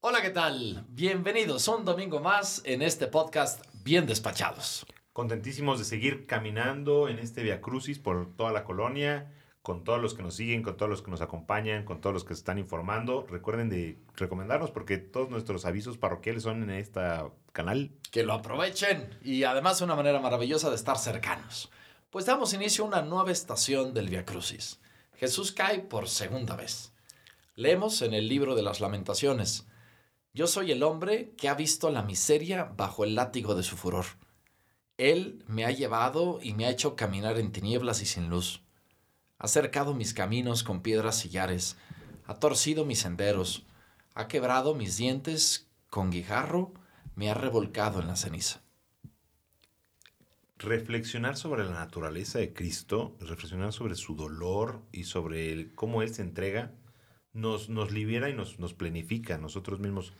Hola, ¿qué tal? Bienvenidos un domingo más en este podcast Bien Despachados. Contentísimos de seguir caminando en este Via Crucis por toda la colonia, con todos los que nos siguen, con todos los que nos acompañan, con todos los que se están informando. Recuerden de recomendarnos porque todos nuestros avisos parroquiales son en este canal. Que lo aprovechen y además una manera maravillosa de estar cercanos. Pues damos inicio a una nueva estación del Via Crucis. Jesús cae por segunda vez. Leemos en el libro de las lamentaciones. Yo soy el hombre que ha visto la miseria bajo el látigo de su furor. Él me ha llevado y me ha hecho caminar en tinieblas y sin luz. Ha cercado mis caminos con piedras sillares, ha torcido mis senderos, ha quebrado mis dientes con guijarro, me ha revolcado en la ceniza. Reflexionar sobre la naturaleza de Cristo, reflexionar sobre su dolor y sobre cómo Él se entrega, nos, nos libera y nos, nos planifica nosotros mismos.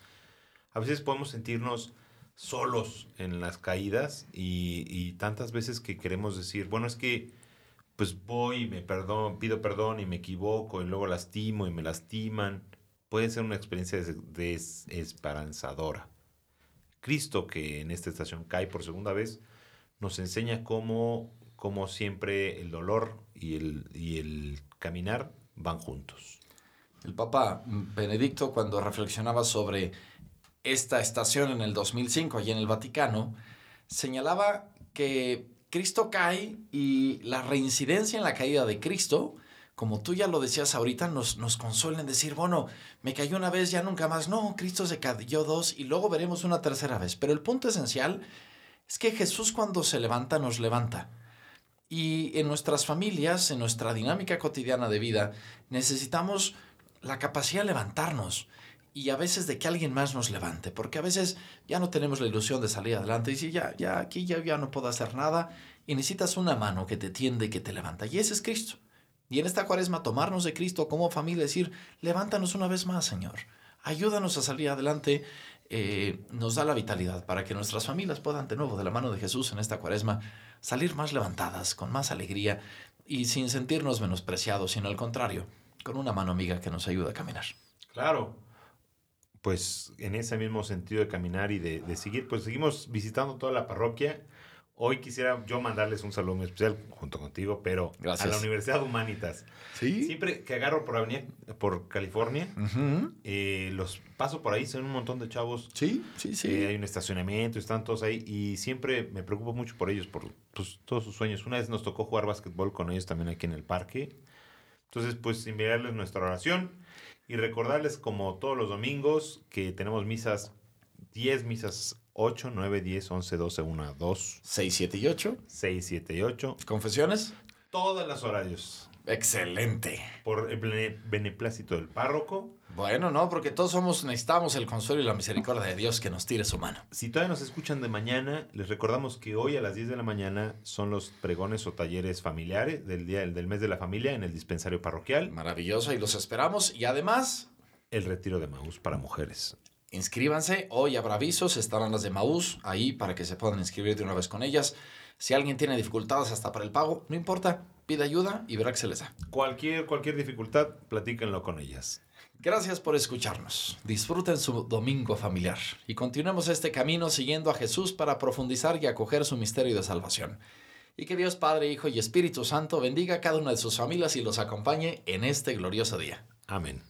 A veces podemos sentirnos solos en las caídas y, tantas veces que queremos decir, bueno, es que pues voy y me perdón, pido perdón y me equivoco y luego lastimo y me lastiman. Puede ser una experiencia desesperanzadora. Cristo, que en esta estación cae por segunda vez, nos enseña cómo, cómo siempre el dolor y el, y el caminar van juntos. El Papa Benedicto, cuando reflexionaba sobre esta estación en el 2005, allí en el Vaticano, señalaba que Cristo cae y la reincidencia en la caída de Cristo, como tú ya lo decías ahorita, nos, nos consuela en decir, bueno, me cayó una vez, ya nunca más. No, Cristo se cayó dos y luego veremos una tercera vez. Pero el punto esencial es que Jesús cuando se levanta, nos levanta. Y en nuestras familias, en nuestra dinámica cotidiana de vida, necesitamos la capacidad de levantarnos y a veces de que alguien más nos levante, porque a veces ya no tenemos la ilusión de salir adelante y si ya, ya aquí ya, ya no puedo hacer nada y necesitas una mano que te tiende que te levanta. Y ese es Cristo. Y en esta cuaresma tomarnos de Cristo como familia, decir, levántanos una vez más, Señor. Ayúdanos a salir adelante, eh, nos da la vitalidad para que nuestras familias puedan de nuevo de la mano de Jesús en esta cuaresma salir más levantadas, con más alegría y sin sentirnos menospreciados, sino al contrario, con una mano amiga que nos ayuda a caminar. Claro, pues en ese mismo sentido de caminar y de, seguir, pues seguimos visitando toda la parroquia. Hoy quisiera yo mandarles un saludo muy especial junto contigo, pero a la Universidad Humanitas. ¿Sí? Siempre que agarro por avenida, por California, eh, los paso por ahí, son un montón de chavos. Sí, sí, sí. Eh, hay un estacionamiento, están todos ahí y siempre me preocupo mucho por ellos, por pues, todos sus sueños. Una vez nos tocó jugar básquetbol con ellos también aquí en el parque. Entonces, pues enviarles nuestra oración y recordarles como todos los domingos que tenemos misas, 10 misas 8, 9, 10, 11, 12, 1, 2. 6, 7 y 8. 6, 7 y 8. ¿Confesiones? Todas las horarios. Excelente. Por el beneplácito del párroco. Bueno, no, porque todos somos, necesitamos el consuelo y la misericordia de Dios que nos tire su mano. Si todavía nos escuchan de mañana, les recordamos que hoy a las 10 de la mañana son los pregones o talleres familiares del día del mes de la familia en el dispensario parroquial. Maravilloso, y los esperamos. Y además, el retiro de Maús para mujeres. Inscríbanse, hoy habrá avisos, estarán las de Maús ahí para que se puedan inscribir de una vez con ellas. Si alguien tiene dificultades hasta para el pago, no importa, pide ayuda y verá que se les da. Cualquier, cualquier dificultad, platíquenlo con ellas. Gracias por escucharnos. Disfruten su domingo familiar y continuemos este camino siguiendo a Jesús para profundizar y acoger su misterio de salvación. Y que Dios Padre, Hijo y Espíritu Santo bendiga a cada una de sus familias y los acompañe en este glorioso día. Amén.